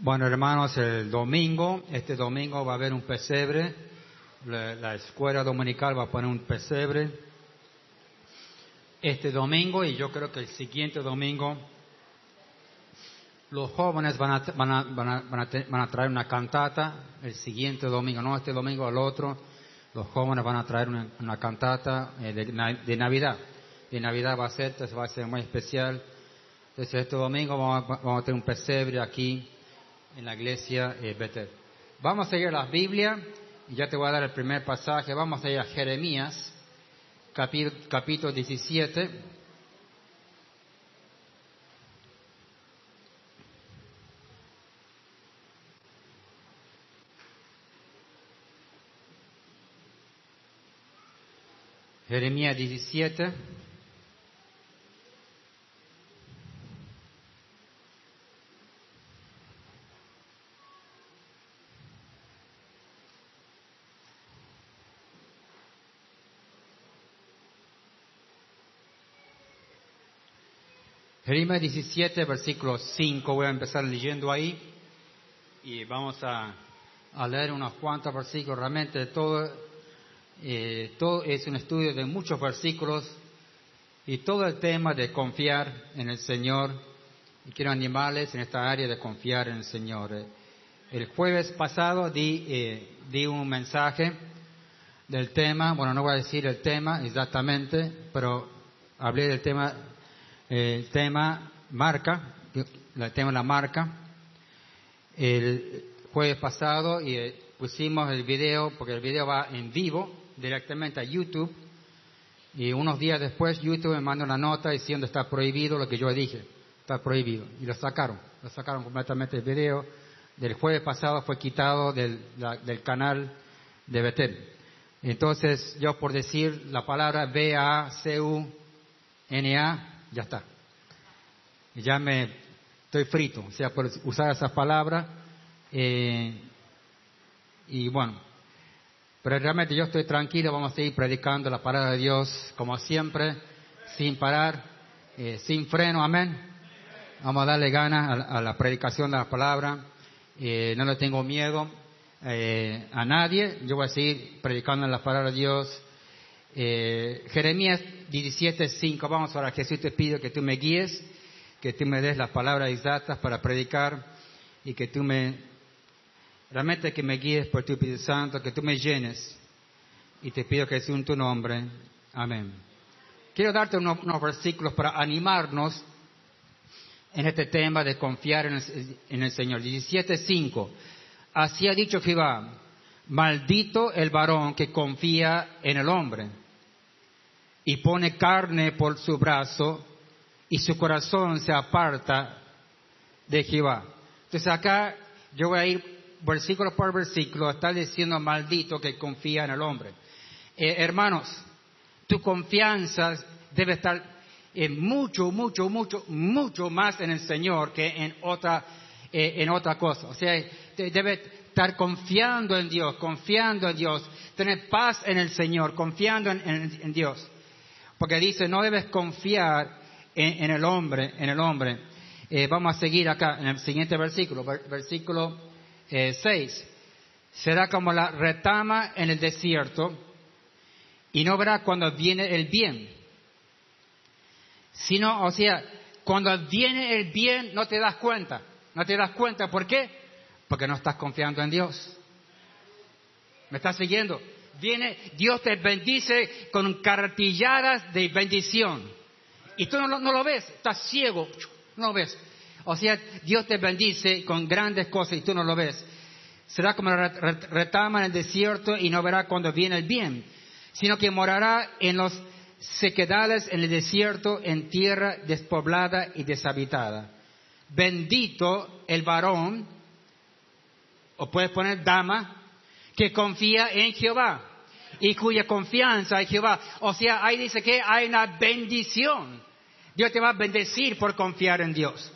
Bueno, hermanos, el domingo, este domingo va a haber un pesebre. La, la escuela dominical va a poner un pesebre. Este domingo, y yo creo que el siguiente domingo, los jóvenes van a, van a, van a, van a van traer una cantata. El siguiente domingo, no este domingo, al otro, los jóvenes van a traer una, cantata eh, de, de Navidad. De Navidad va a ser, entonces va a ser muy especial. Entonces este domingo vamos a tener un pesebre aquí en la iglesia eh, Betel. Vamos a seguir la Biblia y ya te voy a dar el primer pasaje. Vamos a ir a Jeremías, capítulo 17. Jeremías 17. Jeremías 17, versículo 5, voy a empezar leyendo ahí y vamos a, a leer unos cuantos versículos. Realmente todo, eh, todo es un estudio de muchos versículos y todo el tema de confiar en el Señor. Y quiero animarles en esta área de confiar en el Señor. El jueves pasado di, eh, di un mensaje del tema, bueno, no voy a decir el tema exactamente, pero hablé del tema el tema marca, el tema la marca. El jueves pasado y eh, pusimos el video, porque el video va en vivo directamente a YouTube. Y unos días después YouTube me manda una nota diciendo está prohibido lo que yo dije, está prohibido. Y lo sacaron, lo sacaron completamente el video. Del jueves pasado fue quitado del, la- del canal de Betel. Entonces yo por decir la palabra B-A-C-U-N-A, ya está. Ya me estoy frito, o sea, por usar esas palabras. eh, y bueno, pero realmente yo estoy tranquilo, vamos a seguir predicando la palabra de Dios como siempre, sin parar, eh, sin freno, amén. Vamos a darle ganas a la predicación de la palabra, eh, no le tengo miedo eh, a nadie, yo voy a seguir predicando la palabra de Dios. Eh, Jeremías 17:5, vamos ahora, Jesús te pido que tú me guíes, que tú me des las palabras exactas para predicar y que tú me, realmente que me guíes por tu Espíritu Santo, que tú me llenes y te pido que sea en tu nombre. Amén. Quiero darte unos, unos versículos para animarnos en este tema de confiar en el, en el Señor. 17.5. Así ha dicho Jehová, maldito el varón que confía en el hombre y pone carne por su brazo y su corazón se aparta de Jehová. Entonces acá yo voy a ir versículo por versículo, está diciendo maldito que confía en el hombre. Eh, hermanos, tu confianza debe estar en mucho, mucho, mucho, mucho más en el Señor que en otra, eh, en otra cosa. O sea, debe estar confiando en Dios, confiando en Dios, tener paz en el Señor, confiando en Dios. Porque dice, no debes confiar en, el hombre, en el hombre. Eh, vamos a seguir acá en el siguiente versículo, ver- versículo 6. Será como la retama en el desierto y no verá cuando viene el bien. Sino, o sea, cuando viene el bien no te das cuenta. No te das cuenta. ¿Por qué? Porque no estás confiando en Dios. ¿Me estás siguiendo? Viene, Dios te bendice con cartilladas de bendición. Y tú no lo, ves, estás ciego, no lo ves. O sea, Dios te bendice con grandes cosas y tú no lo ves. Será como retama en el desierto y no verá cuando viene el bien, sino que morará en los sequedales en el desierto, en tierra despoblada y deshabitada. Bendito el varón, o puedes poner dama, que confía en Jehová y cuya confianza en Jehová. O sea, ahí dice que hay una bendición. Dios te va a bendecir por confiar en Dios.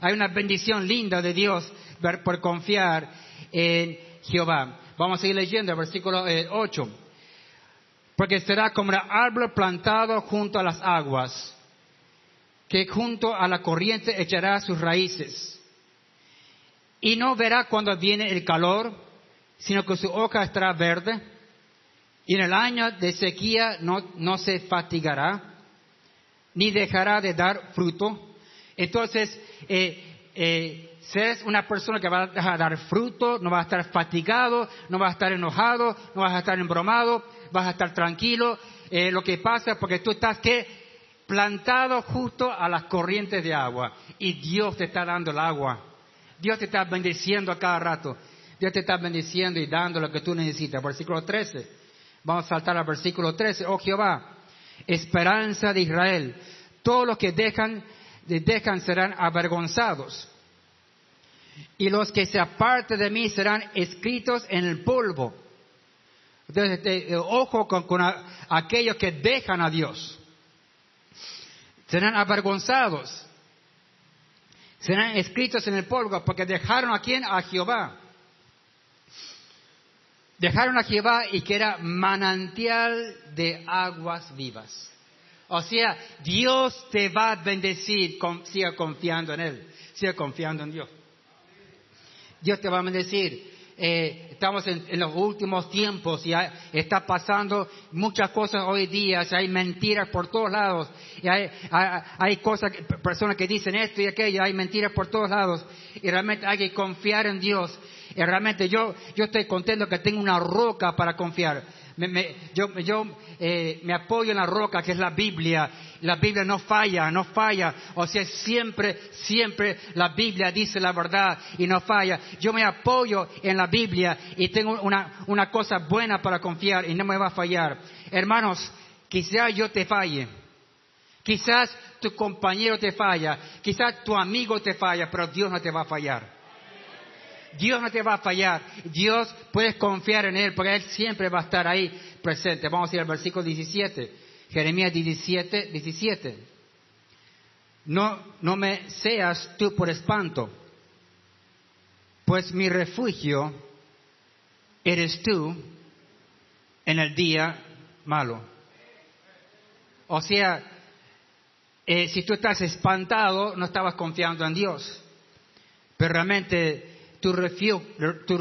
Hay una bendición linda de Dios por confiar en Jehová. Vamos a seguir leyendo versículo eh, 8. Porque será como el árbol plantado junto a las aguas, que junto a la corriente echará sus raíces y no verá cuando viene el calor, sino que su hoja estará verde, y en el año de sequía no, no se fatigará, ni dejará de dar fruto. Entonces, eh, eh, una persona que va a dar fruto, no va a estar fatigado, no va a estar enojado, no vas a estar embromado, vas a estar tranquilo. Eh, lo que pasa es porque tú estás que plantado justo a las corrientes de agua y Dios te está dando el agua. Dios te está bendiciendo a cada rato. Dios te está bendiciendo y dando lo que tú necesitas. Versículo 13. Vamos a saltar al versículo 13. Oh Jehová, esperanza de Israel. Todos los que dejan, dejan serán avergonzados. Y los que se aparten de mí serán escritos en el polvo. Entonces, este, ojo con, con aquellos que dejan a Dios serán avergonzados, serán escritos en el polvo, porque dejaron a quién? A Jehová. Dejaron a Jehová y que era manantial de aguas vivas. O sea, Dios te va a bendecir, siga confiando en Él, siga confiando en Dios. Dios te va a bendecir. Eh, estamos en, los últimos tiempos y está pasando muchas cosas hoy día, hay mentiras por todos lados, hay, hay, cosas, personas que dicen esto y aquello, hay mentiras por todos lados, y realmente hay que confiar en Dios. Y realmente yo, yo estoy contento que tengo una roca para confiar. yo, yo eh, me apoyo en la roca que es la Biblia. La Biblia no falla, no falla. O sea, siempre, siempre la Biblia dice la verdad y no falla. Yo me apoyo en la Biblia y tengo una, una cosa buena para confiar y no me va a fallar. Hermanos, quizás yo te falle. Quizás tu compañero te falla. Quizás tu amigo te falla, pero Dios no te va a fallar. Dios no te va a fallar. Dios puedes confiar en Él porque Él siempre va a estar ahí presente. Vamos a ir al versículo 17. Jeremías 17, 17. No, no me seas tú por espanto, pues mi refugio eres tú en el día malo. O sea, eh, si tú estás espantado, no estabas confiando en Dios. Pero realmente tu refugio, tu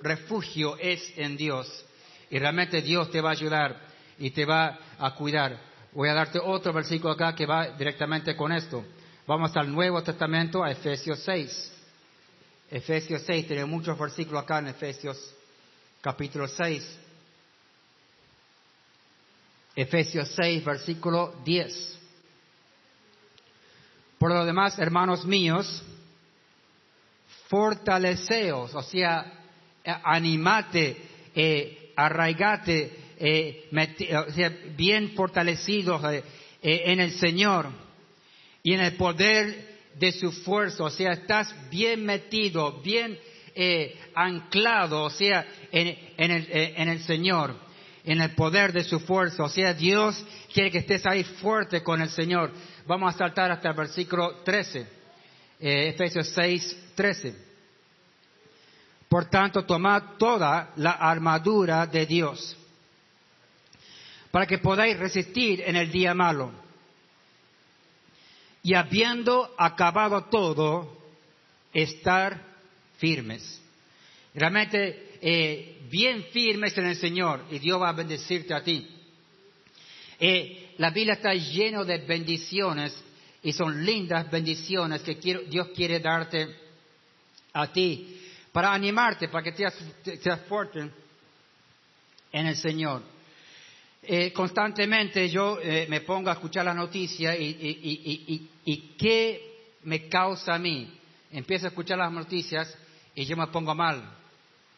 refugio, es en Dios. Y realmente Dios te va a ayudar y te va a cuidar. Voy a darte otro versículo acá que va directamente con esto. Vamos al Nuevo Testamento, a Efesios 6. Efesios 6, tiene muchos versículos acá en Efesios capítulo 6. Efesios 6, versículo 10. Por lo demás, hermanos míos, fortaleceos, o sea, eh, animate, eh, arraigate, eh, o sea, bien fortalecidos en el Señor y en el poder de su fuerza, o sea, estás bien metido, bien anclado, o sea, en, el, en el Señor, en el poder de su fuerza, o sea, Dios quiere que estés ahí fuerte con el Señor. Vamos a saltar hasta el versículo 13. Eh, Efesios 6, 13. Por tanto, tomad toda la armadura de Dios para que podáis resistir en el día malo. Y habiendo acabado todo, estar firmes. Realmente eh, bien firmes en el Señor y Dios va a bendecirte a ti. Eh, la Biblia está llena de bendiciones y son lindas bendiciones que Dios quiere darte a ti para animarte, para que seas, fuerte en el Señor. Eh, constantemente yo eh, me pongo a escuchar la noticia y, y, y, qué me causa a mí. Empiezo a escuchar las noticias y yo me pongo mal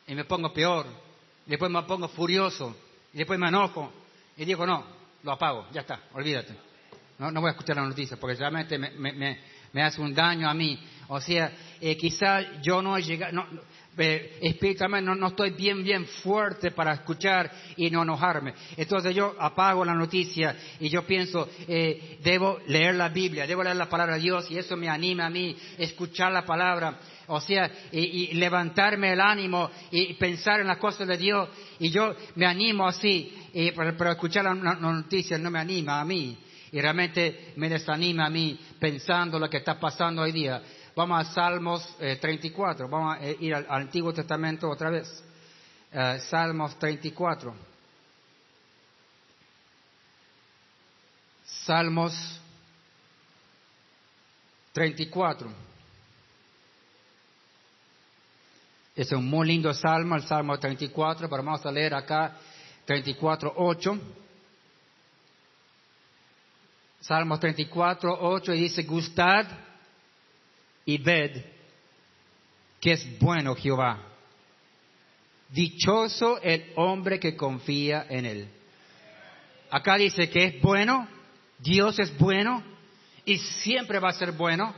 y me pongo peor. Después me pongo furioso y después me enojo y digo no, lo apago, ya está, olvídate. No, no voy a escuchar las noticias porque realmente me, me, me, hace un daño a mí. O sea, eh, quizás yo no he llegado, no, eh, espiritualmente no, no, estoy bien, bien fuerte para escuchar y no enojarme. Entonces yo apago la noticia y yo pienso, eh, debo leer la Biblia, debo leer la palabra de Dios y eso me anima a mí, escuchar la palabra. O sea, y, levantarme el ánimo y pensar en las cosas de Dios. Y yo me animo así, pero, escuchar la, la noticia no me anima a mí y realmente me desanima a mí pensando lo que está pasando hoy día. Vamos a Salmos 34. Vamos a ir al, Antiguo Testamento otra vez. Salmos 34. Salmos 34. Es un muy lindo salmo, el Salmo 34, pero vamos a leer acá 34, 8. Salmo 34, 8 y dice, gustad y ved que es bueno Jehová. Dichoso el hombre que confía en él. Acá dice que es bueno, Dios es bueno y siempre va a ser bueno.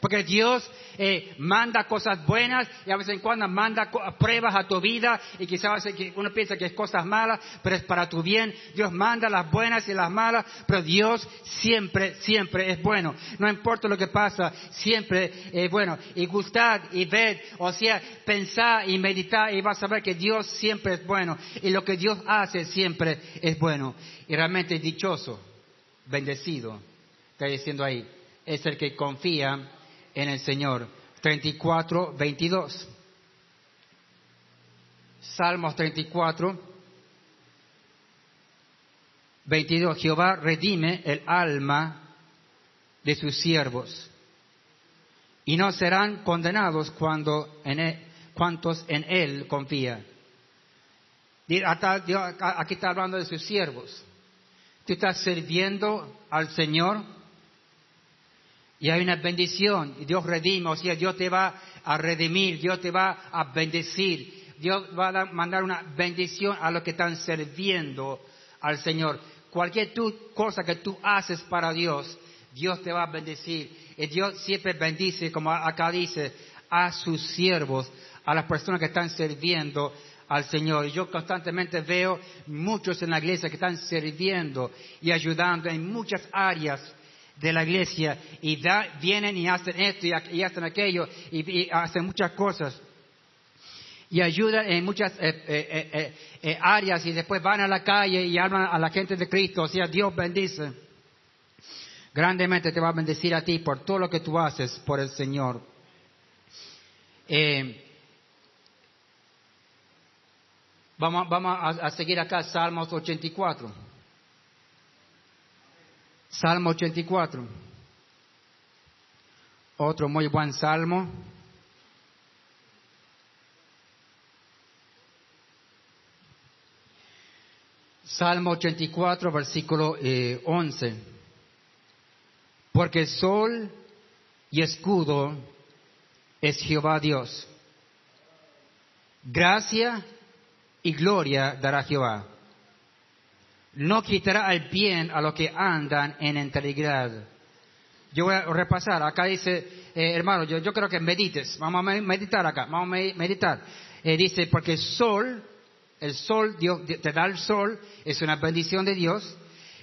Porque Dios eh, manda cosas buenas y a veces en cuando manda pruebas a tu vida y quizás uno piensa que es cosas malas, pero es para tu bien. Dios manda las buenas y las malas, pero Dios siempre, siempre es bueno. No importa lo que pasa, siempre es bueno. Y gustad y ved, o sea, pensar y meditar y vas a ver que Dios siempre es bueno. Y lo que Dios hace siempre es bueno. Y realmente dichoso, bendecido, está diciendo ahí, es el que confía en el Señor. 34, 22. Salmos 34, 22. Jehová redime el alma de sus siervos y no serán condenados cuando en él, cuantos en él confían. Aquí está hablando de sus siervos. Tú estás sirviendo al Señor y hay una bendición, y Dios redime, o sea, Dios te va a redimir, Dios te va a bendecir, Dios va a mandar una bendición a los que están sirviendo al Señor. Cualquier cosa que tú haces para Dios, Dios te va a bendecir. Y Dios siempre bendice, como acá dice, a sus siervos, a las personas que están sirviendo al Señor. Y yo constantemente veo muchos en la iglesia que están sirviendo y ayudando en muchas áreas de la iglesia y vienen y hacen esto y, hacen aquello y, hacen muchas cosas y ayudan en muchas eh, eh, eh, áreas y después van a la calle y hablan a la gente de Cristo. O sea, Dios bendice. Grandemente te va a bendecir a ti por todo lo que tú haces por el Señor. vamos vamos a seguir acá, Salmos 84. Salmo 84. Otro muy buen salmo. Salmo 84, versículo 11. Eh, Porque sol y escudo es Jehová Dios. Gracia y gloria dará Jehová no quitará el bien a los que andan en integridad. Yo voy a repasar, acá dice, eh, hermano, yo, creo que medites, vamos a meditar acá, vamos a meditar. Eh, dice, porque el sol, el sol, Dios te da el sol, es una bendición de Dios,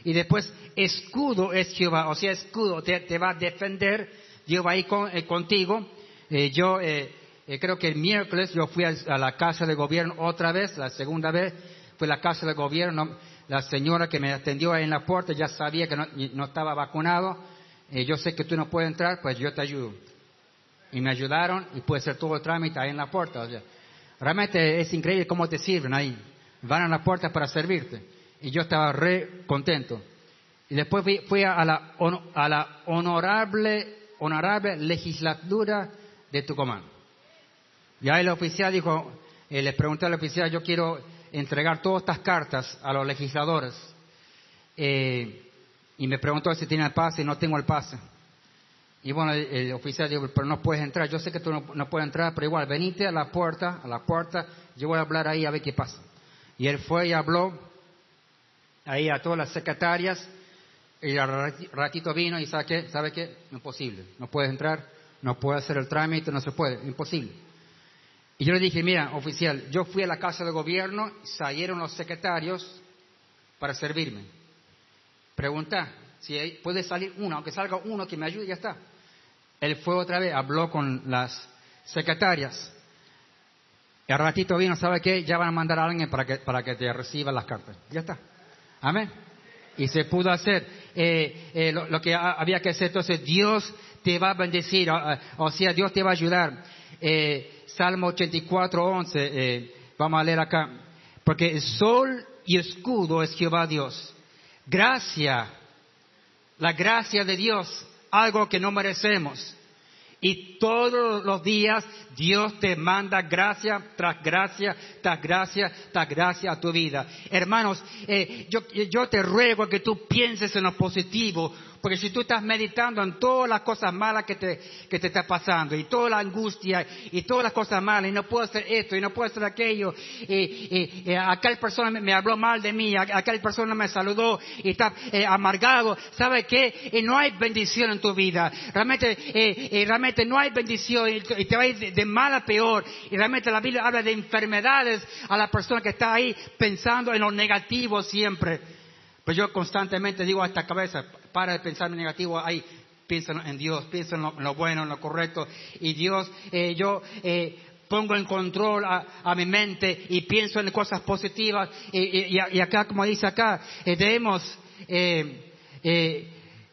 y después escudo es Jehová, o sea, escudo te, va a defender, Dios va a ir eh, contigo. yo creo que el miércoles yo fui a, la casa de gobierno otra vez, la segunda vez, fue la casa de gobierno la señora que me atendió en la puerta ya sabía que no, estaba vacunado. Eh, yo sé que tú no puedes entrar, pues yo te ayudo. Y me ayudaron y puede ser todo el trámite ahí en la puerta. realmente es increíble cómo te sirven ahí. Van a la puerta para servirte. Y yo estaba re contento. Y después fui, a, la, a la honorable, honorable legislatura de Tucumán. Y ahí el oficial dijo, eh, le pregunté al oficial, yo quiero entregar todas estas cartas a los legisladores eh, y me preguntó si tiene el pase y no tengo el pase. Y bueno, el, oficial dijo, pero no puedes entrar, yo sé que tú no, puedes entrar, pero igual, venite a la puerta, a la puerta, yo voy a hablar ahí a ver qué pasa. Y él fue y habló ahí a todas las secretarias, y al ratito vino y sabe qué, ¿sabe qué? Imposible, no puedes entrar, no puedes hacer el trámite, no se puede, imposible. Y yo le dije, mira, oficial, yo fui a la casa de gobierno, salieron los secretarios para servirme. Pregunta, si puede salir uno, aunque salga uno que me ayude, ya está. Él fue otra vez, habló con las secretarias. Y al ratito vino, ¿sabe qué? Ya van a mandar a alguien para que, para que te reciba las cartas. Ya está. Amén. Y se pudo hacer eh, eh, lo, que había que hacer. Entonces Dios te va a bendecir, o, sea, Dios te va a ayudar. Eh, Salmo 84, 11, eh, vamos a leer acá. Porque el sol y escudo es Jehová Dios. Gracia, la gracia de Dios, algo que no merecemos. Y todos los días Dios te manda gracia tras gracia, tras gracia, tras gracia a tu vida. Hermanos, eh, yo, yo te ruego que tú pienses en lo positivo, porque si tú estás meditando en todas las cosas malas que te, que te está pasando, y toda la angustia, y todas las cosas malas, y no puedo hacer esto, y no puedo hacer aquello, y, y, aquella persona me, habló mal de mí, aquella persona me saludó, y está eh, amargado, ¿sabe qué? Y no hay bendición en tu vida. Realmente, eh, eh, realmente no hay bendición, y te va a ir de, mal a peor. Y realmente la Biblia habla de enfermedades a la persona que está ahí pensando en lo negativo siempre. Pues yo constantemente digo a esta cabeza, para de pensar en negativo, ahí piensa en Dios, piensa en lo, bueno, en lo correcto. Y Dios, eh, yo eh, pongo en control a, mi mente y pienso en cosas positivas. Y, acá, como dice acá, eh, debemos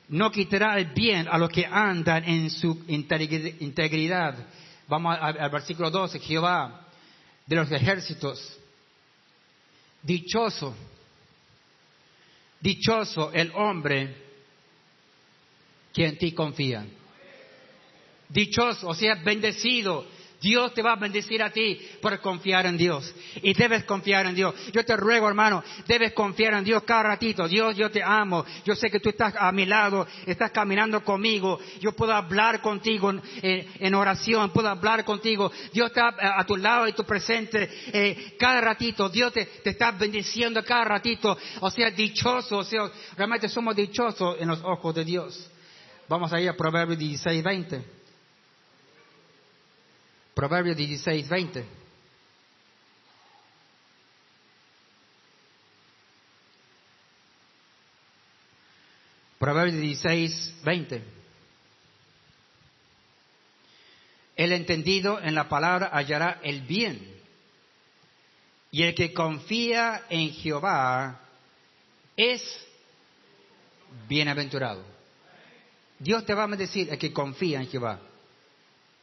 no quitará el bien a los que andan en su integridad. Vamos al versículo 12, Jehová de los ejércitos, dichoso, dichoso el hombre que en ti confía. Dichoso, o sea, bendecido. Dios te va a bendecir a ti por confiar en Dios. Y debes confiar en Dios. Yo te ruego, hermano, debes confiar en Dios cada ratito. Dios, yo te amo. Yo sé que tú estás a mi lado, estás caminando conmigo. Yo puedo hablar contigo en, oración, puedo hablar contigo. Dios está a tu lado y tu presente eh, cada ratito. Dios te, te está bendiciendo cada ratito. O sea, dichoso. O sea, realmente somos dichosos en los ojos de Dios. Vamos a ir a Proverbios 16, 20. Proverbios 16, 20. Proverbios 16, 20. El entendido en la palabra hallará el bien. Y el que confía en Jehová es bienaventurado. Dios te va a decir el que confía en Jehová.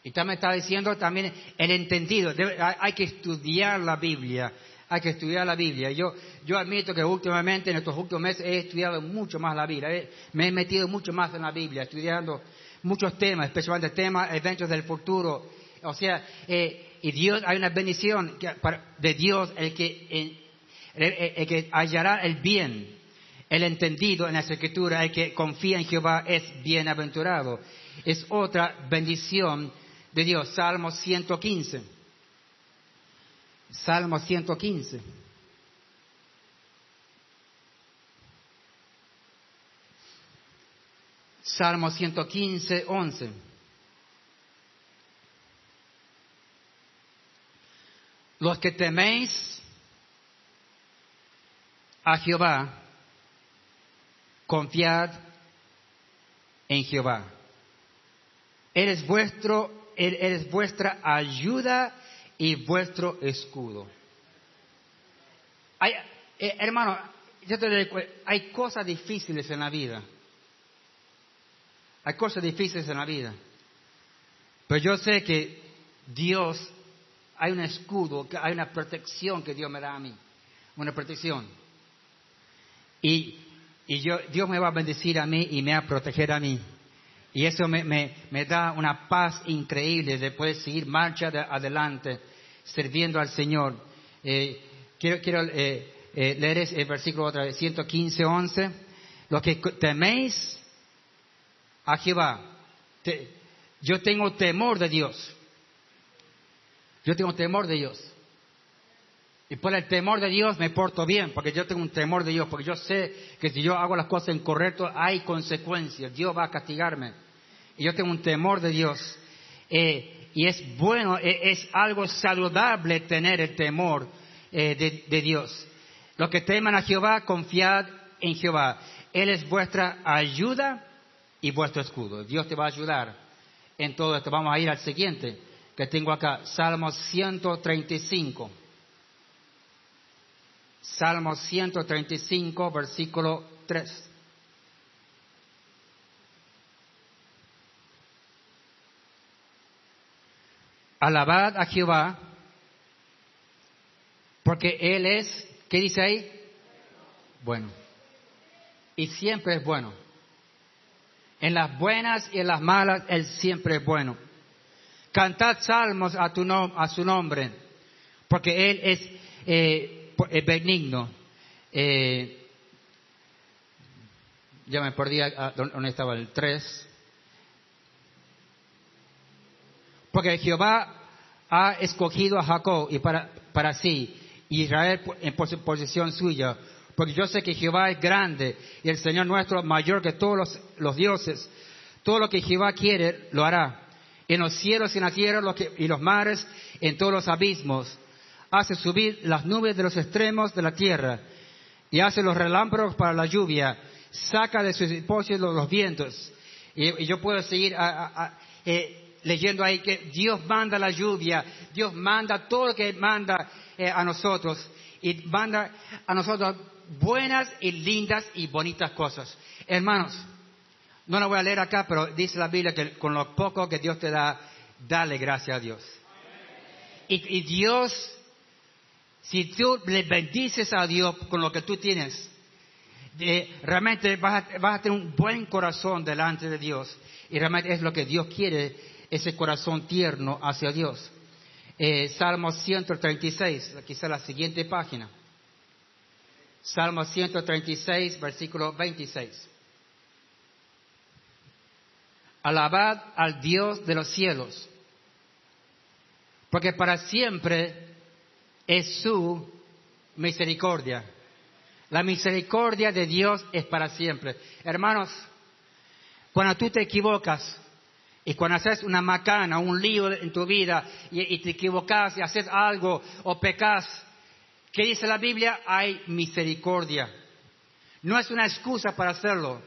Y también está diciendo también el entendido. hay, que estudiar la Biblia. Hay que estudiar la Biblia. Yo, yo admito que últimamente, en estos últimos meses, he estudiado mucho más la Biblia. me he metido mucho más en la Biblia, estudiando muchos temas, especialmente temas, eventos del futuro. O sea, eh, y Dios, hay una bendición de Dios, el que, el que hallará el bien el entendido en la escritura, el que confía en Jehová es bienaventurado. Es otra bendición de Dios. Salmo 115. Salmo 115. Salmo 115, 11. Los que teméis a Jehová, confiad en Jehová. Él es vuestro, él, es vuestra ayuda y vuestro escudo. Hay, eh, hermano, yo te digo, hay cosas difíciles en la vida. Hay cosas difíciles en la vida. Pero yo sé que Dios, hay un escudo, hay una protección que Dios me da a mí. Una protección. Y y yo, Dios me va a bendecir a mí y me va a proteger a mí. Y eso me, me, da una paz increíble de poder seguir marcha adelante, sirviendo al Señor. Eh, quiero quiero eh, eh, leer el versículo otra vez, 115, 11. Lo que teméis a Jehová. yo tengo temor de Dios. Yo tengo temor de Dios. Y por el temor de Dios me porto bien, porque yo tengo un temor de Dios, porque yo sé que si yo hago las cosas incorrectas hay consecuencias, Dios va a castigarme. Y yo tengo un temor de Dios. Eh, y es bueno, eh, es algo saludable tener el temor eh, de, de, Dios. Los que teman a Jehová, confiad en Jehová. Él es vuestra ayuda y vuestro escudo. Dios te va a ayudar en todo esto. Vamos a ir al siguiente que tengo acá, Salmo 135. Salmo 135, versículo 3. Alabad a Jehová, porque Él es, ¿qué dice ahí? Bueno. Y siempre es bueno. En las buenas y en las malas, Él siempre es bueno. Cantad salmos a, tu a su nombre, porque Él es, eh, benigno. Eh, ya me perdí, ¿dónde estaba el 3? Porque Jehová ha escogido a Jacob y para, para sí, Israel en posesión suya. Porque yo sé que Jehová es grande y el Señor nuestro mayor que todos los, los dioses. Todo lo que Jehová quiere, lo hará. En los cielos y en la tierra y los mares, en todos los abismos. Hace subir las nubes de los extremos de la tierra y hace los relámpagos para la lluvia. Saca de sus depósitos los vientos. Y, yo puedo seguir eh, leyendo ahí que Dios manda la lluvia, Dios manda todo lo que manda eh, a nosotros y manda a nosotros buenas y lindas y bonitas cosas. Hermanos, no lo voy a leer acá, pero dice la Biblia que con lo poco que Dios te da, dale gracias a Dios. Y, Dios, si tú le bendices a Dios con lo que tú tienes, realmente vas a, tener un buen corazón delante de Dios. Y realmente es lo que Dios quiere ese corazón tierno hacia Dios. Eh, Salmo 136, quizá la siguiente página. Salmo 136, versículo 26. Alabad al Dios de los cielos, porque para siempre es su misericordia. La misericordia de Dios es para siempre. Hermanos, cuando tú te equivocas, y cuando haces una macana, un lío en tu vida y, te equivocas y haces algo o pecas, ¿qué dice la Biblia? Hay misericordia. No es una excusa para hacerlo.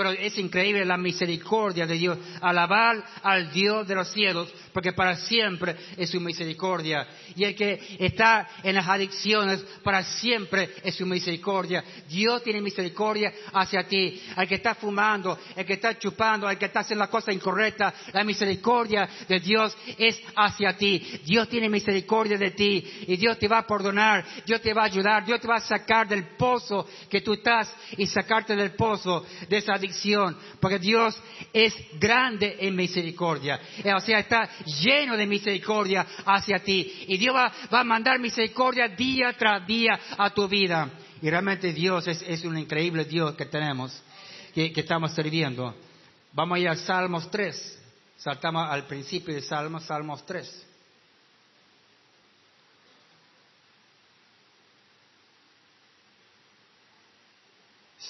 Pero es increíble la misericordia de Dios. Alabar al Dios de los cielos, porque para siempre es su misericordia. Y el que está en las adicciones, para siempre es su misericordia. Dios tiene misericordia hacia ti. Al que está fumando, el que está chupando, el que está haciendo la cosa incorrecta, la misericordia de Dios es hacia ti. Dios tiene misericordia de ti y Dios te va a perdonar, Dios te va a ayudar, Dios te va a sacar del pozo que tú estás y sacarte del pozo de esa adicción porque Dios es grande en misericordia. Eh, o sea, está lleno de misericordia hacia ti. Y Dios va, a mandar misericordia día tras día a tu vida. Y realmente Dios es, un increíble Dios que tenemos, que, que estamos sirviendo. Vamos a ir al Salmos 3. Saltamos al principio de Salmos, Salmos 3.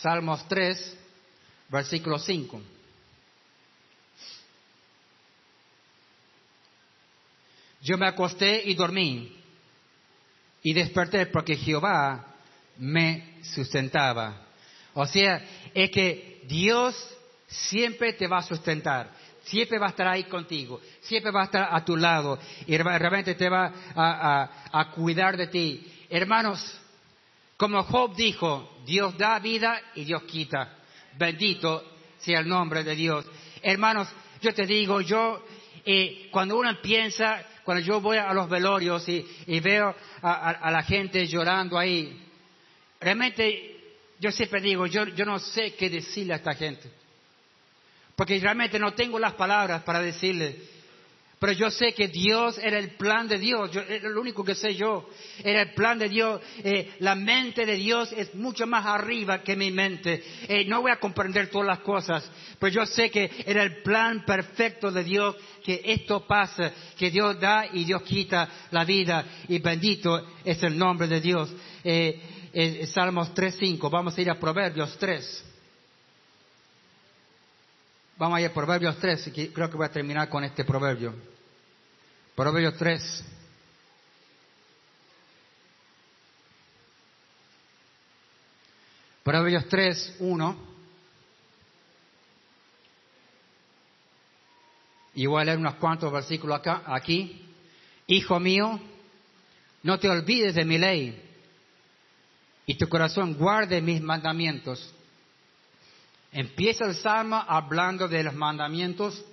Salmos 3, versículo 5. Yo me acosté y dormí y desperté porque Jehová me sustentaba. O sea, es que Dios siempre te va a sustentar, siempre va a estar ahí contigo, siempre va a estar a tu lado y realmente te va a, a cuidar de ti. Hermanos, como Job dijo, Dios da vida y Dios quita. Bendito sea el nombre de Dios. Hermanos, yo te digo, yo, eh, cuando uno piensa, cuando yo voy a los velorios y, veo a, la gente llorando ahí, realmente yo siempre digo, yo, yo no sé qué decirle a esta gente. Porque realmente no tengo las palabras para decirle. Pero yo sé que Dios era el plan de Dios, yo, era lo único que sé yo, era el plan de Dios. Eh, la mente de Dios es mucho más arriba que mi mente. Eh, no voy a comprender todas las cosas, pero yo sé que era el plan perfecto de Dios que esto pasa, que Dios da y Dios quita la vida. Y bendito es el nombre de Dios. Eh, Salmos 3.5, vamos a ir a Proverbios 3. Vamos a ir a Proverbios 3, creo que voy a terminar con este proverbio. Proverbios 3. Proverbios 3, 1. Y voy a leer unos cuantos versículos acá, aquí. Hijo mío, no te olvides de mi ley y tu corazón guarde mis mandamientos Empieza el Salmo hablando de los mandamientos.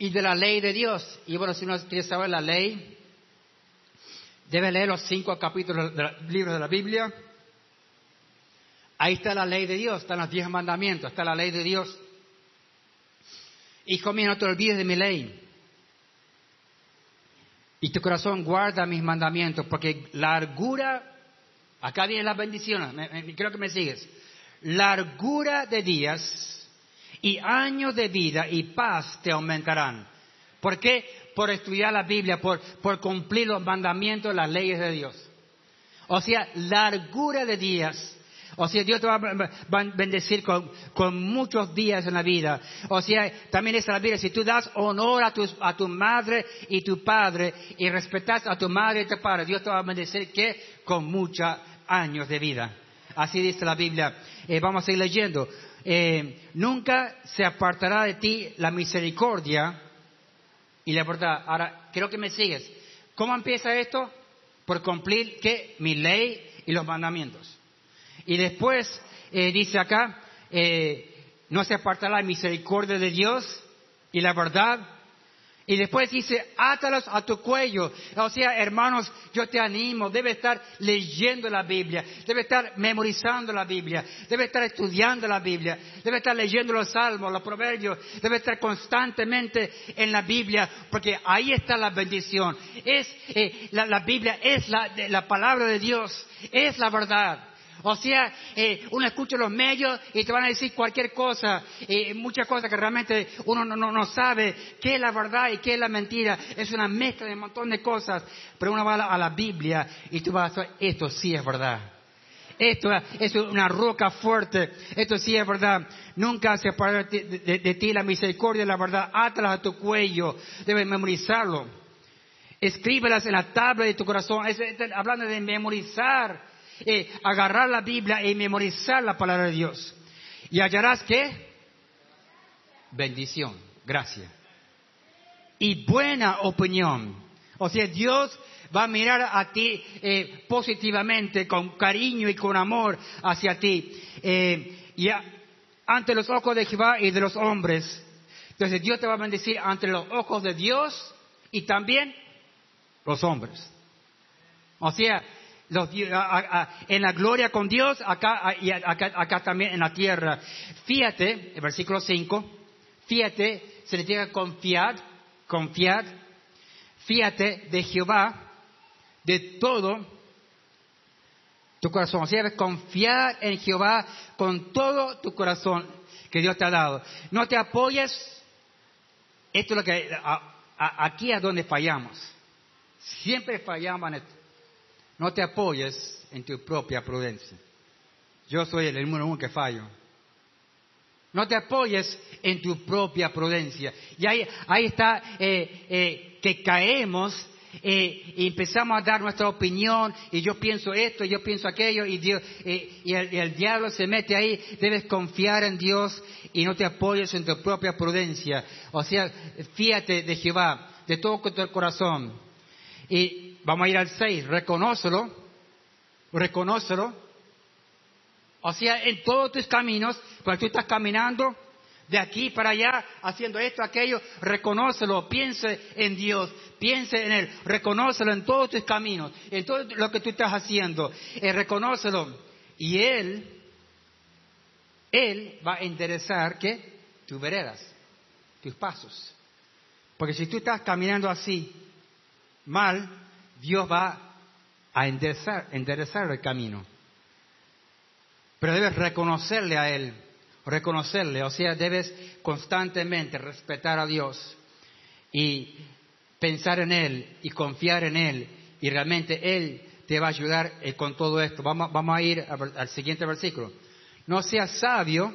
y de la ley de Dios. Y bueno, si uno quiere saber la ley, debe leer los cinco capítulos del libro de la Biblia. Ahí está la ley de Dios, están los diez mandamientos, está la ley de Dios. Hijo mío, no te olvides de mi ley. Y tu corazón guarda mis mandamientos, porque largura, acá viene la bendición, creo que me sigues. Largura de días y años de vida y paz te aumentarán. ¿Por qué? Por estudiar la Biblia, por, cumplir los mandamientos, las leyes de Dios. O sea, largura de días o sea, Dios te va a bendecir con, muchos días en la vida. O sea, también es la Biblia, si tú das honor a tu, a tu madre y tu padre y respetas a tu madre y tu padre, Dios te va a bendecir que con muchos años de vida. Así dice la Biblia. Eh, vamos a seguir leyendo. Eh, nunca se apartará de ti la misericordia y la verdad. Ahora, creo que me sigues. ¿Cómo empieza esto? Por cumplir ¿qué? mi ley y los mandamientos. Y después eh, dice acá, no se apartará la misericordia de Dios y la verdad. Y después dice, átalos a tu cuello. O sea, hermanos, yo te animo, debe estar leyendo la Biblia, debe estar memorizando la Biblia, debe estar estudiando la Biblia, debe estar leyendo los salmos, los proverbios, debe estar constantemente en la Biblia, porque ahí está la bendición. Es, eh, la, Biblia es la, la palabra de Dios, es la verdad. O sea, eh, uno escucha los medios y te van a decir cualquier cosa, eh, muchas cosas que realmente uno no, no, sabe qué es la verdad y qué es la mentira. Es una mezcla de un montón de cosas. Pero uno va a la, Biblia y tú vas a decir, esto sí es verdad. Esto es una roca fuerte. Esto sí es verdad. Nunca se de, de, ti la misericordia la verdad. Átalas a tu cuello. Debes memorizarlo. Escríbelas en la tabla de tu corazón. hablando de memorizar eh, agarrar la Biblia y memorizar la palabra de Dios. Y hallarás qué? Bendición, gracia. Y buena opinión. O sea, Dios va a mirar a ti eh, positivamente, con cariño y con amor hacia ti. Eh, y ante los ojos de Jehová y de los hombres. Entonces Dios te va a bendecir ante los ojos de Dios y también los hombres. O sea, en la gloria con Dios, acá, y acá, también en la tierra. Fíjate, el versículo 5, fíjate, se le diga confiar, confiar, fíjate de Jehová, de todo tu corazón. O sea, confiar en Jehová con todo tu corazón que Dios te ha dado. No te apoyes, esto es lo que, aquí es donde fallamos. Siempre fallamos en esto. No te apoyes en tu propia prudencia. Yo soy el número uno que fallo. No te apoyes en tu propia prudencia. Y ahí, ahí está eh, eh, que caemos eh, y empezamos a dar nuestra opinión y yo pienso esto, yo pienso aquello y, Dios, y el, el diablo se mete ahí. Debes confiar en Dios y no te apoyes en tu propia prudencia. O sea, fíjate de Jehová de todo tu corazón. Y Vamos a ir al 6, reconócelo, reconócelo. O sea, en todos tus caminos, cuando tú estás caminando de aquí para allá, haciendo esto, aquello, reconócelo, piense en Dios, piense en Él, reconócelo en todos tus caminos, en todo lo que tú estás haciendo, eh, reconócelo. Y Él, Él va a enderezar, ¿qué? Tus veredas, tus pasos. Porque si tú estás caminando así, mal, Dios va a enderezar, el camino. Pero debes reconocerle a Él, reconocerle, o sea, debes constantemente respetar a Dios y pensar en Él y confiar en Él y realmente Él te va a ayudar eh, con todo esto. Vamos, vamos a ir al siguiente versículo. No seas sabio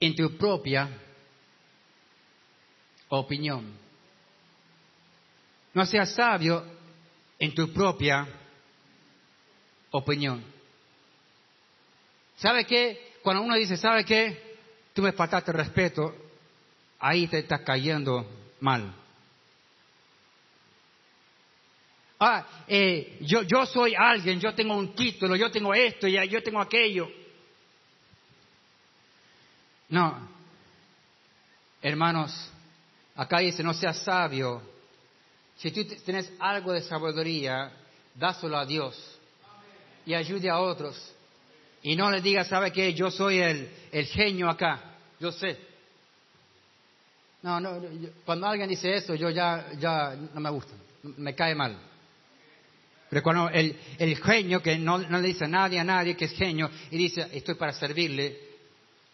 en tu propia opinión. No seas sabio en tu propia opinión. ¿Sabe qué? Cuando uno dice, ¿sabe qué? Tú me faltaste respeto, ahí te estás cayendo mal. Ah, eh, yo, yo soy alguien, yo tengo un título, yo tengo esto, y yo tengo aquello. No. Hermanos, acá dice, no seas sabio. Si tú tienes algo de sabiduría, dáselo a Dios y ayude a otros. Y no le digas, ¿sabe qué? Yo soy el, el genio acá, yo sé. No, no, cuando alguien dice eso, yo ya, ya no me gusta, me cae mal. Pero cuando el, el genio que no, no, le dice a nadie, a nadie que es genio, y dice, estoy para servirle,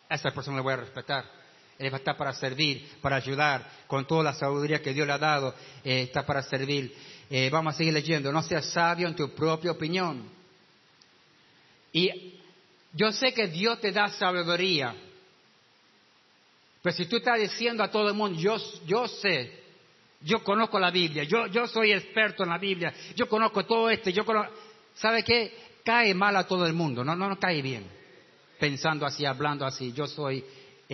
a esa persona le voy a respetar. Él está para servir, para ayudar, con toda la sabiduría que Dios le ha dado, eh, está para servir. Eh, vamos a seguir leyendo, no seas sabio en tu propia opinión. Y yo sé que Dios te da sabiduría, pero si tú estás diciendo a todo el mundo, yo, yo sé, yo conozco la Biblia, yo, yo soy experto en la Biblia, yo conozco todo esto, yo conozco... ¿Sabe qué? Cae mal a todo el mundo, no, no, no cae bien. Pensando así, hablando así, yo soy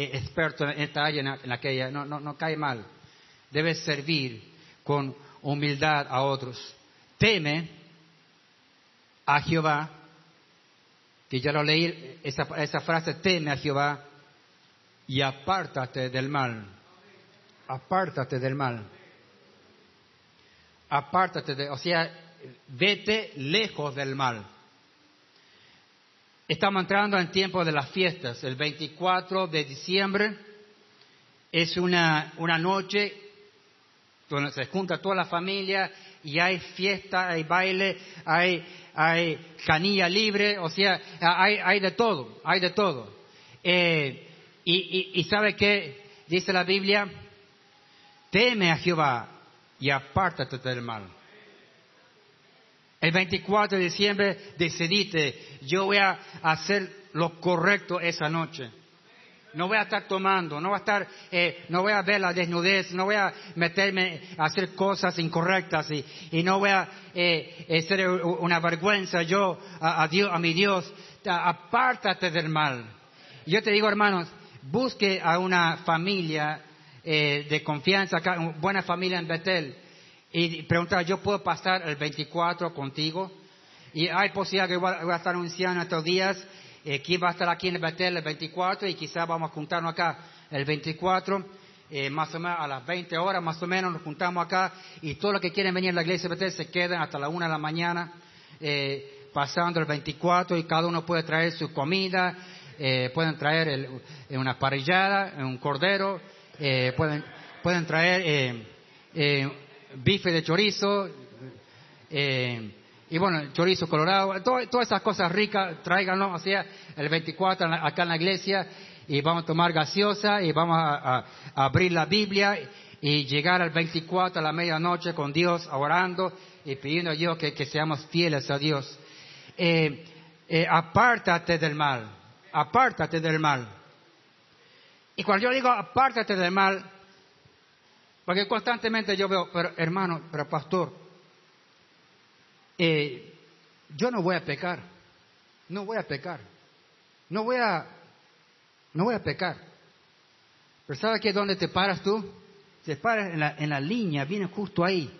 experto en esta área, en, aquella, no, no, no cae mal. Debes servir con humildad a otros. Teme a Jehová, que ya lo leí, esa, esa frase, teme a Jehová y apártate del mal. Apártate del mal apártate de, o sea, vete lejos del mal. Estamos entrando en tiempo de las fiestas. El 24 de diciembre es una, una noche donde se junta toda la familia y hay fiesta, hay baile, hay, hay canilla libre, o sea, hay, hay de todo, hay de todo. Eh, y, y, y sabe qué dice la Biblia, teme a Jehová y apártate del mal. El 24 de diciembre decidiste, yo voy a hacer lo correcto esa noche. No voy a estar tomando, no voy a estar, eh, no voy a ver la desnudez, no voy a meterme a hacer cosas incorrectas y, no voy a eh, ser una vergüenza yo a, Dios, a mi Dios. Apártate del mal. Yo te digo, hermanos, busque a una familia eh, de confianza, acá, buena familia en Betel, y preguntar, ¿yo puedo pasar el 24 contigo? Y hay posibilidad que voy a, estar anunciando estos días, eh, va a estar aquí en Betel el 24 y quizás vamos a juntarnos acá el 24. Eh, más o menos a las 20 horas, más o menos, nos juntamos acá y todos los que quieren venir a la iglesia de Betel se quedan hasta la 1 de la mañana, pasando el 24 y cada uno puede traer su comida, pueden traer una parrillada, un cordero, eh, pueden, pueden traer eh, eh, bife de chorizo, y bueno, chorizo colorado, todas esas cosas ricas, tráiganlo, o sea, el 24 acá en la iglesia, y vamos a tomar gaseosa, y vamos a, abrir la Biblia, y llegar al 24 a la medianoche con Dios, orando, y pidiendo a Dios que, que seamos fieles a Dios. apártate del mal, apártate del mal. Y cuando yo digo apártate del mal, porque constantemente yo veo, pero hermano, pero pastor, eh, yo no voy a pecar, no voy a pecar, no voy a, no voy a pecar. Pero ¿sabes qué? ¿Dónde te paras tú? Te paras en la, en la línea, viene justo ahí,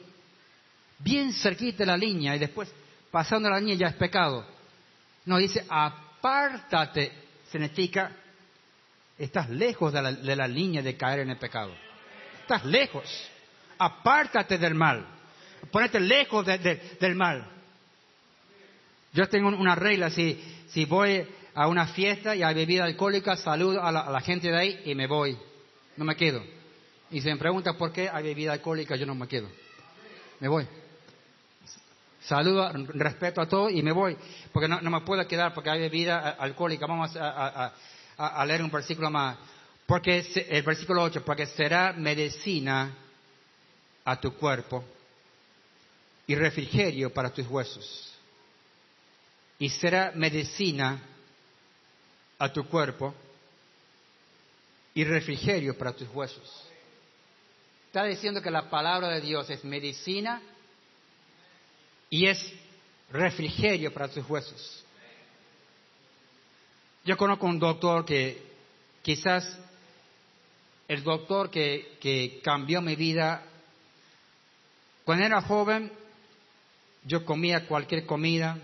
bien cerquita de la línea y después pasando la línea ya es pecado. No, dice apártate, significa Estás lejos de la, línea de caer en el pecado. Estás lejos. Apártate del mal. Ponete lejos del mal. Yo tengo una regla, si, si voy a una fiesta y hay bebida alcohólica, saludo a la, gente de ahí y me voy. No me quedo. Y se me pregunta por qué hay bebida alcohólica, yo no me quedo. Me voy. Saludo, respeto a todo y me voy. Porque no, me puedo quedar porque hay bebida alcohólica. Vamos a, leer un versículo más. Porque el versículo 8, porque será medicina a tu cuerpo y refrigerio para tus huesos. Y será medicina a tu cuerpo y refrigerio para tus huesos. Está diciendo que la palabra de Dios es medicina y es refrigerio para tus huesos. Yo conozco un doctor que quizás el doctor que, cambió mi vida, cuando era joven, yo comía cualquier comida,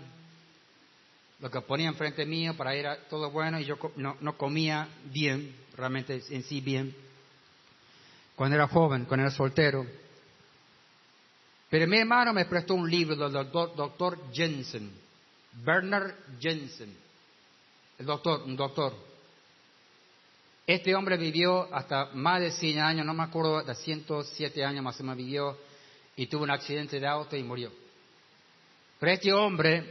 lo que ponía enfrente mío para ir a todo bueno y yo no, no comía bien, realmente en sí bien. cuando era joven, cuando era soltero. Pero mi hermano me prestó un libro del doctor, doctor Jensen, Bernard Jensen, el doctor, un doctor. Este hombre vivió hasta más de 100 años, no me acuerdo, de 107 años más o menos vivió, y tuvo un accidente de auto y murió. Pero este hombre,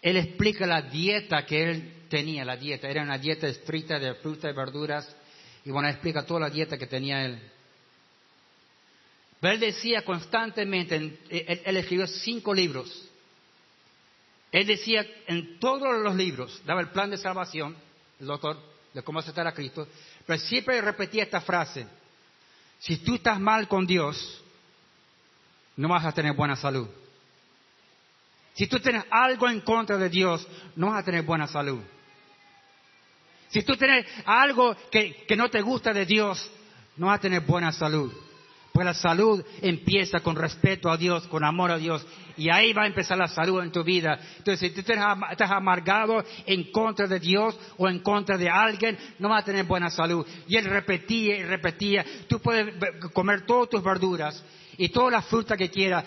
él explica la dieta que él tenía, la dieta. Era una dieta estricta de frutas y verduras. Y bueno, explica toda la dieta que tenía él. Pero él decía constantemente, él, escribió cinco libros. Él decía en todos los libros, daba el plan de salvación, el doctor, de cómo aceptar a Cristo, pero siempre repetía esta frase, si tú estás mal con Dios, no vas a tener buena salud. Si tú tienes algo en contra de Dios, no vas a tener buena salud. Si tú tienes algo que, no te gusta de Dios, no vas a tener buena salud. Pues la salud empieza con respeto a Dios, con amor a Dios. Y ahí va a empezar la salud en tu vida. Entonces, si tú estás amargado en contra de Dios o en contra de alguien, no vas a tener buena salud. Y él repetía y repetía. Tú puedes comer todas tus verduras y toda la fruta que quieras,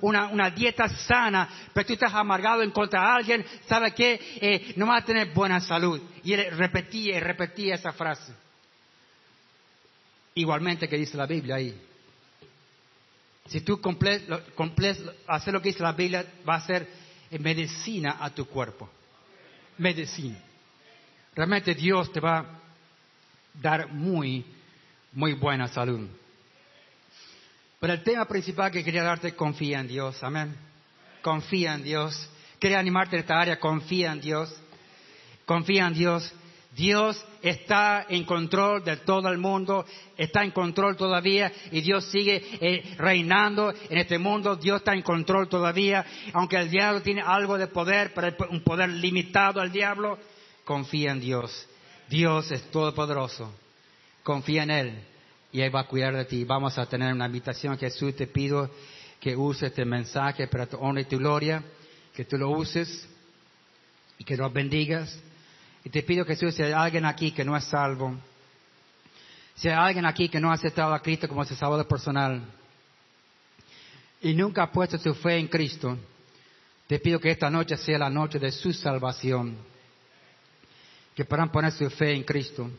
una, dieta sana, pero tú estás amargado en contra de alguien, ¿sabe qué? Eh, no vas a tener buena salud. Y él repetía y repetía esa frase. Igualmente que dice la Biblia ahí. Si tú haces lo que dice la Biblia, va a ser medicina a tu cuerpo. Medicina. Realmente Dios te va a dar muy, muy buena salud. Pero el tema principal que quería darte, confía en Dios, amén. Confía en Dios. Quería animarte en esta área, confía en Dios. Confía en Dios. Dios está en control de todo el mundo, está en control todavía y Dios sigue eh, reinando en este mundo, Dios está en control todavía, aunque el diablo tiene algo de poder, pero un poder limitado al diablo, confía en Dios. Dios es todopoderoso, confía en Él y Él va a cuidar de ti. Vamos a tener una invitación, Jesús, te pido que uses este mensaje para tu honra y tu gloria, que tú lo uses y que nos bendigas. Y te pido, Jesús, si hay alguien aquí que no es salvo, si hay alguien aquí que no ha aceptado a Cristo como su salvador personal y nunca ha puesto su fe en Cristo, te pido que esta noche sea la noche de su salvación, que puedan poner su fe en Cristo.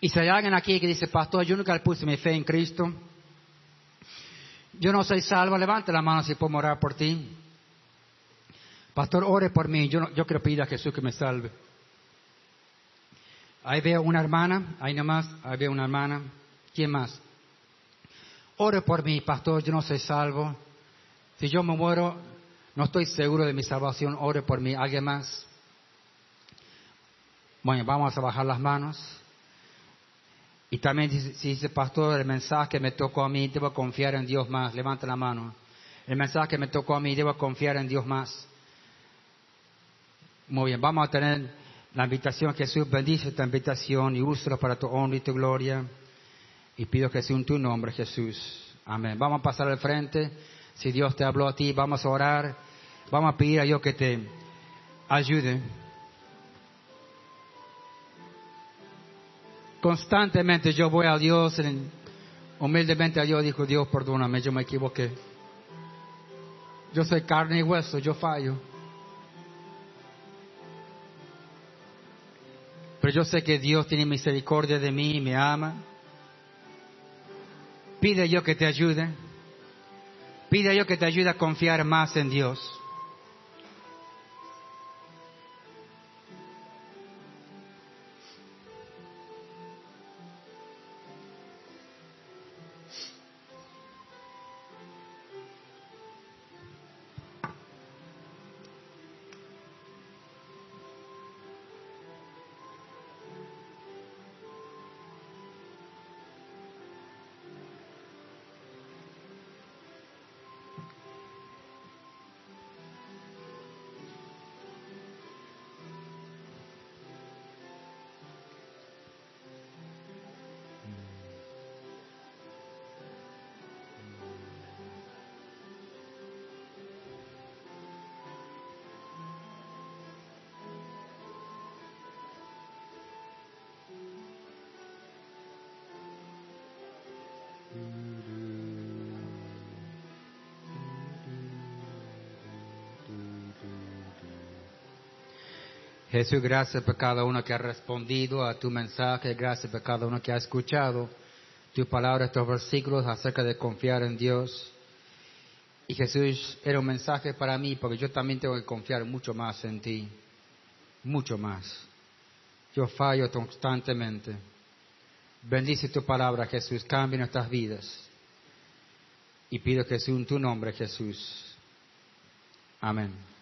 Y si hay alguien aquí que dice, pastor, yo nunca puse mi fe en Cristo, yo no soy salvo, levante la mano si puedo orar por ti. Pastor, ore por mí, yo, yo quiero pedir a Jesús que me salve. Ahí veo una hermana, ahí nomás, ahí veo una hermana. ¿Quién más? Ore por mí, pastor, yo no soy salvo. Si yo me muero, no estoy seguro de mi salvación, ore por mí. ¿Alguien más? Bueno, vamos a bajar las manos. Y también si dice, pastor, el mensaje que me tocó a mí, debo confiar en Dios más. Levanta la mano. El mensaje que me tocó a mí, debo confiar en Dios más. Muy bien, vamos a tener la invitación. Jesús bendice esta invitación y úsalo para tu honra y tu gloria. Y pido que sea en tu nombre, Jesús. Amén. Vamos a pasar al frente. Si Dios te habló a ti, vamos a orar. Vamos a pedir a Dios que te ayude. Constantemente yo voy a Dios, humildemente a Dios, dijo Dios, perdóname, yo me equivoqué. Yo soy carne y hueso, yo fallo. Pero yo sé que Dios tiene misericordia de mí y me ama. Pide yo que te ayude. Pide yo que te ayude a confiar más en Dios. Jesús, gracias por cada uno que ha respondido a tu mensaje, gracias por cada uno que ha escuchado tu palabra, estos versículos acerca de confiar en Dios. Y Jesús era un mensaje para mí porque yo también tengo que confiar mucho más en ti, mucho más. Yo fallo constantemente. Bendice tu palabra, Jesús, cambia nuestras vidas. Y pido sea en tu nombre, Jesús. Amén.